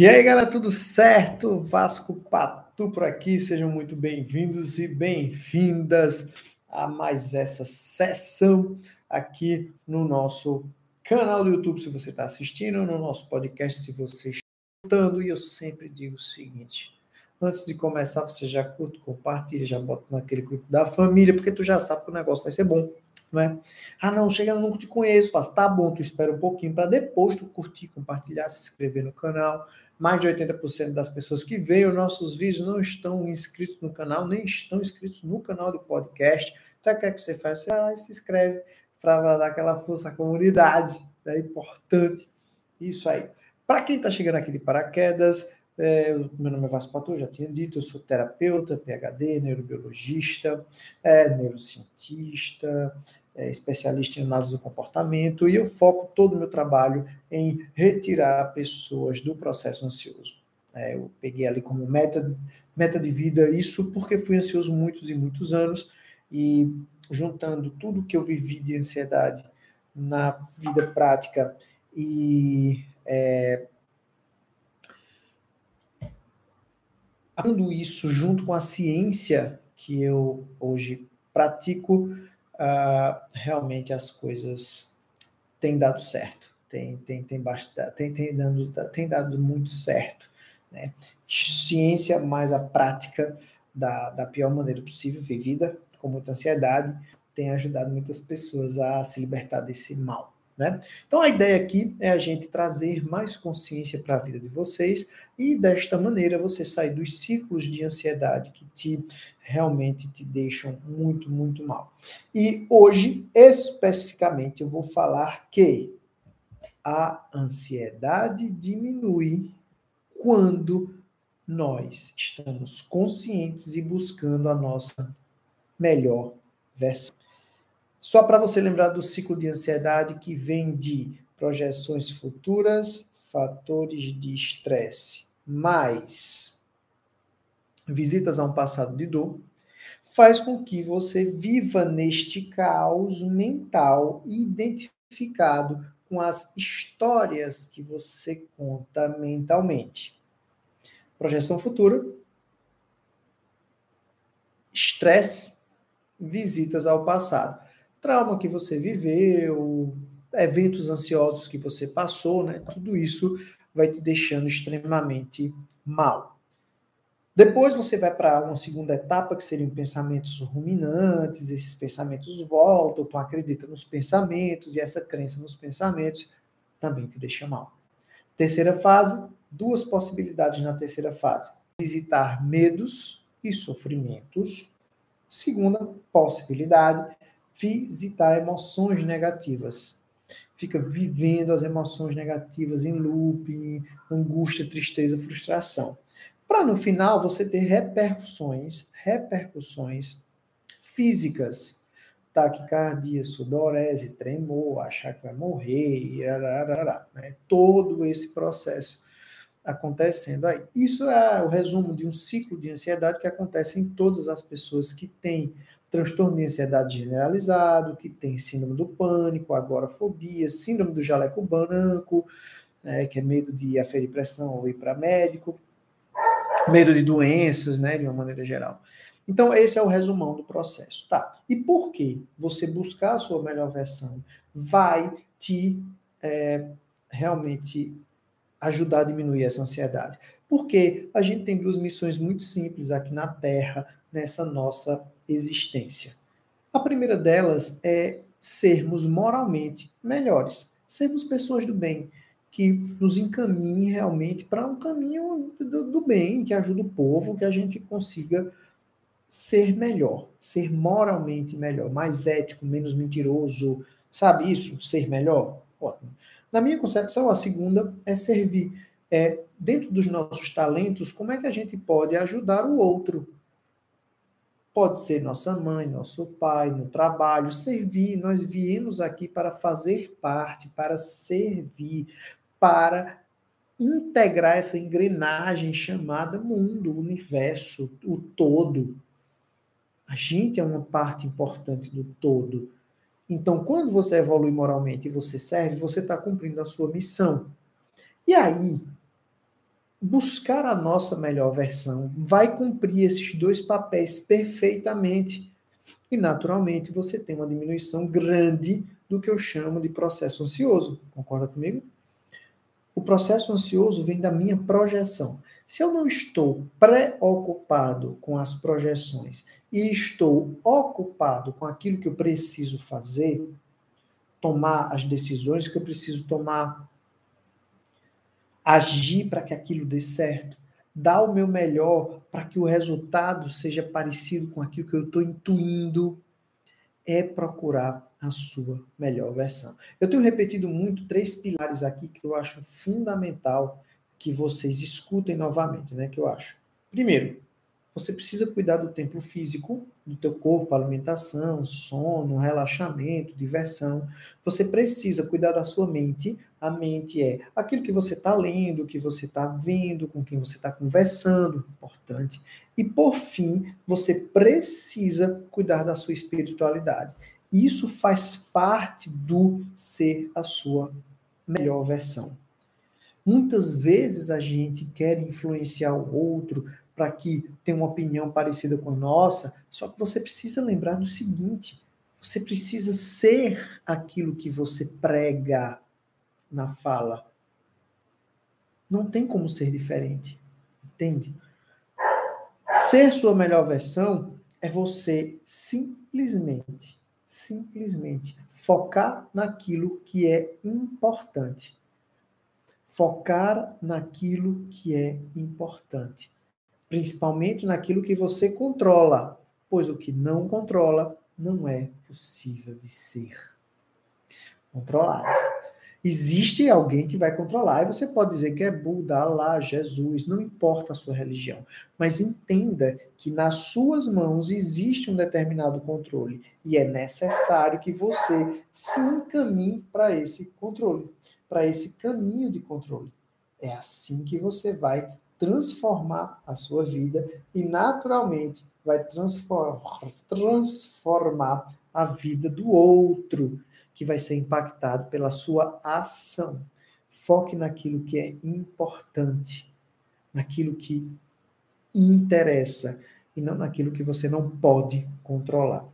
E aí, galera, tudo certo? Vasco Patu por aqui, sejam muito bem-vindos e bem-vindas a mais essa sessão aqui no nosso canal do YouTube, se você está assistindo, no nosso podcast, se você está escutando. E eu sempre digo o seguinte: antes de começar, você já curte, compartilha, já bota naquele grupo da família, porque tu já sabe que o negócio vai ser bom né? Ah, não, chega, não te conheço, faz, tá bom, tu espera um pouquinho para depois tu curtir, compartilhar, se inscrever no canal. Mais de 80% das pessoas que veem os nossos vídeos não estão inscritos no canal, nem estão inscritos no canal do podcast. Então, o que é que você faz? Você vai lá e se inscreve para dar aquela força à comunidade. É importante isso aí. Para quem está chegando aqui de paraquedas, é, meu nome é Vasco Pato, já tinha dito, eu sou terapeuta, PhD, neurobiologista, é, neurocientista, é, especialista em análise do comportamento, e eu foco todo o meu trabalho em retirar pessoas do processo ansioso. É, eu peguei ali como meta, meta de vida isso porque fui ansioso muitos e muitos anos, e juntando tudo que eu vivi de ansiedade na vida prática e é, isso junto com a ciência que eu hoje pratico, uh, realmente as coisas têm dado certo, tem, tem, tem, bastante, tem, tem, dando, tem dado muito certo. Né? Ciência mais a prática da, da pior maneira possível, vivida com muita ansiedade, tem ajudado muitas pessoas a se libertar desse mal. Né? Então a ideia aqui é a gente trazer mais consciência para a vida de vocês e desta maneira você sair dos ciclos de ansiedade que te realmente te deixam muito, muito mal. E hoje, especificamente, eu vou falar que a ansiedade diminui quando nós estamos conscientes e buscando a nossa melhor versão. Só para você lembrar do ciclo de ansiedade que vem de projeções futuras, fatores de estresse, mais visitas a um passado de dor, faz com que você viva neste caos mental identificado com as histórias que você conta mentalmente. Projeção futura, estresse, visitas ao passado trauma que você viveu, eventos ansiosos que você passou, né? Tudo isso vai te deixando extremamente mal. Depois você vai para uma segunda etapa, que seriam pensamentos ruminantes, esses pensamentos voltam, tu acredita nos pensamentos, e essa crença nos pensamentos também te deixa mal. Terceira fase, duas possibilidades na terceira fase: visitar medos e sofrimentos. Segunda possibilidade, visitar emoções negativas. Fica vivendo as emoções negativas em loop, angústia, tristeza, frustração. Para no final você ter repercussões, repercussões físicas. Taquicardia, sudorese, tremor, achar que vai morrer, né? todo esse processo acontecendo aí. Isso é o resumo de um ciclo de ansiedade que acontece em todas as pessoas que têm transtorno de ansiedade generalizado, que tem síndrome do pânico, agorafobia, síndrome do jaleco branco, né, que é medo de aferir pressão ou ir para médico, medo de doenças, né, de uma maneira geral. Então, esse é o resumão do processo. Tá. E por que você buscar a sua melhor versão vai te é, realmente ajudar a diminuir essa ansiedade? Porque a gente tem duas missões muito simples aqui na Terra, nessa nossa existência. A primeira delas é sermos moralmente melhores, sermos pessoas do bem, que nos encaminhe realmente para um caminho do, do, bem, que ajude o povo, que a gente consiga ser melhor, ser moralmente melhor, mais ético, menos mentiroso, sabe isso? Ser melhor? Ótimo. Na minha concepção, a segunda é servir. É, dentro dos nossos talentos, como é que a gente pode ajudar o outro? Pode ser nossa mãe, nosso pai, no trabalho, servir. Nós viemos aqui para fazer parte, para servir, para integrar essa engrenagem chamada mundo, universo, o todo. A gente é uma parte importante do todo. Então, quando você evolui moralmente e você serve, você está cumprindo a sua missão. E aí, buscar a nossa melhor versão vai cumprir esses dois papéis perfeitamente. E, naturalmente, você tem uma diminuição grande do que eu chamo de processo ansioso. Concorda comigo? O processo ansioso vem da minha projeção. Se eu não estou preocupado com as projeções e estou ocupado com aquilo que eu preciso fazer, tomar as decisões que eu preciso tomar, agir para que aquilo dê certo, dar o meu melhor para que o resultado seja parecido com aquilo que eu estou intuindo, é procurar a sua melhor versão. Eu tenho repetido muito três pilares aqui que eu acho fundamental que vocês escutem novamente, né? Que eu acho. Primeiro, você precisa cuidar do templo físico, do teu corpo, alimentação, sono, relaxamento, diversão. Você precisa cuidar da sua mente. A mente é aquilo que você está lendo, que você está vendo, com quem você está conversando, importante. E por fim, você precisa cuidar da sua espiritualidade. Isso faz parte do ser a sua melhor versão. Muitas vezes a gente quer influenciar o outro, para que tenha uma opinião parecida com a nossa, só que você precisa lembrar do seguinte: você precisa ser aquilo que você prega na fala. Não tem como ser diferente, entende? Ser sua melhor versão é você simplesmente, simplesmente focar naquilo que é importante. Focar naquilo que é importante principalmente naquilo que você controla, pois o que não controla não é possível de ser controlado. Existe alguém que vai controlar, e você pode dizer que é Buda, Allah, Jesus, não importa a sua religião, mas entenda que nas suas mãos existe um determinado controle. E é necessário que você se encaminhe para esse controle, para esse caminho de controle. É assim que você vai transformar a sua vida e, naturalmente, vai transformar a vida do outro, que vai ser impactado pela sua ação. Foque naquilo que é importante, naquilo que interessa e não naquilo que você não pode controlar.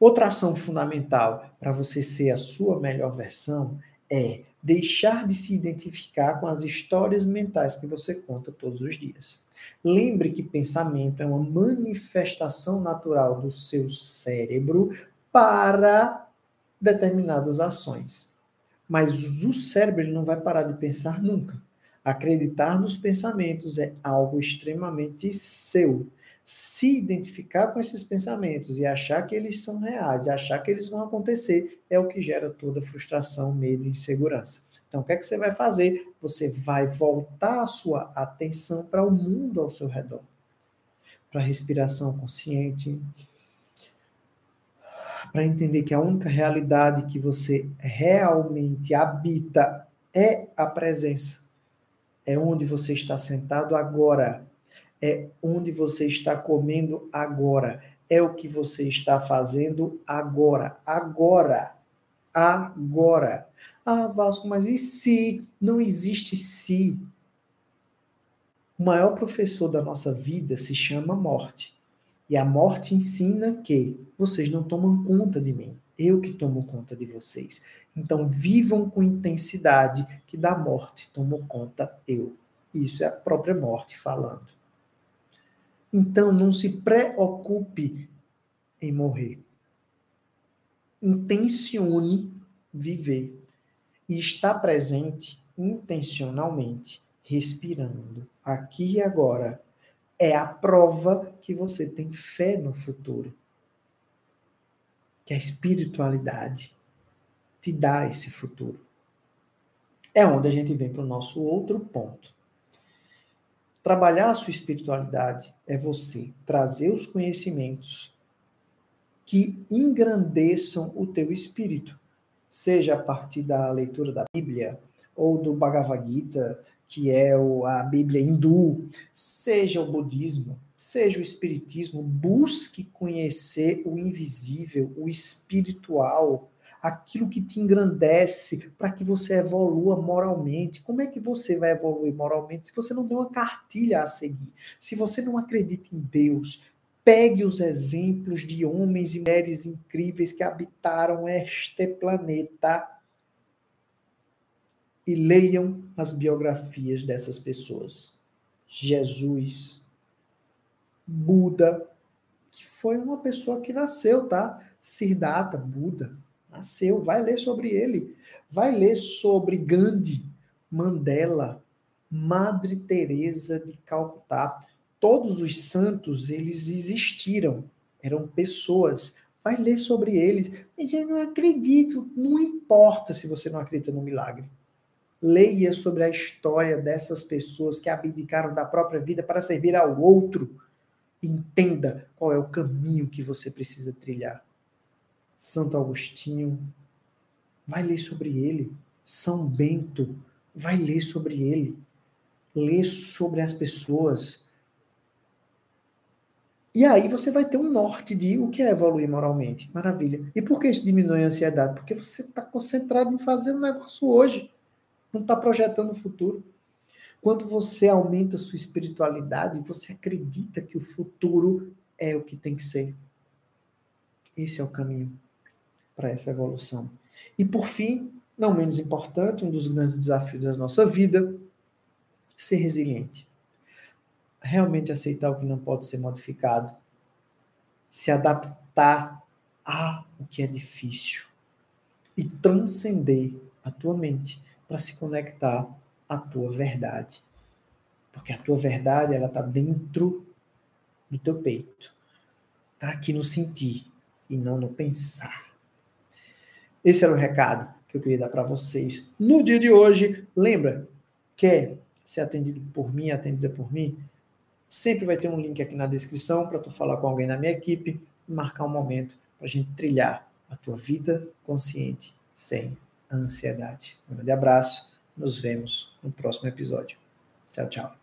Outra ação fundamental para você ser a sua melhor versão é deixar de se identificar com as histórias mentais que você conta todos os dias. Lembre que pensamento é uma manifestação natural do seu cérebro para determinadas ações. Mas o cérebro ele não vai parar de pensar nunca. Acreditar nos pensamentos é algo extremamente seu se identificar com esses pensamentos e achar que eles são reais, e achar que eles vão acontecer, é o que gera toda frustração, medo e insegurança. Então, o que é que você vai fazer? Você vai voltar a sua atenção para o mundo ao seu redor. Para a respiração consciente, para entender que a única realidade que você realmente habita é a presença. É onde você está sentado agora é onde você está comendo agora, é o que você está fazendo agora, agora, agora. Ah, Vasco, mas e se? Não existe se. O maior professor da nossa vida se chama morte. E a morte ensina que vocês não tomam conta de mim, eu que tomo conta de vocês. Então vivam com intensidade que da morte tomo conta eu. Isso é a própria morte falando. Então, não se preocupe em morrer. Intencione viver e estar presente intencionalmente, respirando aqui e agora. É a prova que você tem fé no futuro. Que a espiritualidade te dá esse futuro. É onde a gente vem para o nosso outro ponto Trabalhar a sua espiritualidade é você trazer os conhecimentos que engrandeçam o teu espírito, seja a partir da leitura da Bíblia ou do Bhagavad Gita, que é a Bíblia hindu, seja o budismo, seja o espiritismo, busque conhecer o invisível, o espiritual, aquilo que te engrandece, para que você evolua moralmente. Como é que você vai evoluir moralmente se você não tem uma cartilha a seguir? Se você não acredita em Deus, pegue os exemplos de homens e mulheres incríveis que habitaram este planeta e leiam as biografias dessas pessoas. Jesus, Buda, que foi uma pessoa que nasceu, tá? Siddhartha, Buda, nasceu. Vai ler sobre ele. Vai ler sobre Gandhi, Mandela, Madre Teresa de Calcutá. Todos os santos, eles existiram. Eram pessoas. Vai ler sobre eles. Mas eu não acredito. Não importa se você não acredita no milagre. Leia sobre a história dessas pessoas que abdicaram da própria vida para servir ao outro. Entenda qual é o caminho que você precisa trilhar. Santo Agostinho, vai ler sobre ele. São Bento, vai ler sobre ele. Lê sobre as pessoas. E aí você vai ter um norte de o que é evoluir moralmente. Maravilha. E por que isso diminui a ansiedade? Porque você está concentrado em fazer um negócio hoje não está projetando o futuro. Quando você aumenta a sua espiritualidade, você acredita que o futuro é o que tem que ser. Esse é o caminho para essa evolução. E por fim, não menos importante, um dos grandes desafios da nossa vida, ser resiliente. Realmente aceitar o que não pode ser modificado. Se adaptar a o que é difícil. E transcender a tua mente para se conectar à tua verdade. Porque a tua verdade, ela está dentro do teu peito. Está aqui no sentir e não no pensar. Esse era o recado que eu queria dar para vocês no dia de hoje. Lembra, quer ser atendido por mim, atendida por mim? Sempre vai ter um link aqui na descrição para tu falar com alguém na minha equipe e marcar um momento para a gente trilhar a tua vida consciente sem ansiedade. Um grande abraço, nos vemos no próximo episódio. Tchau, tchau.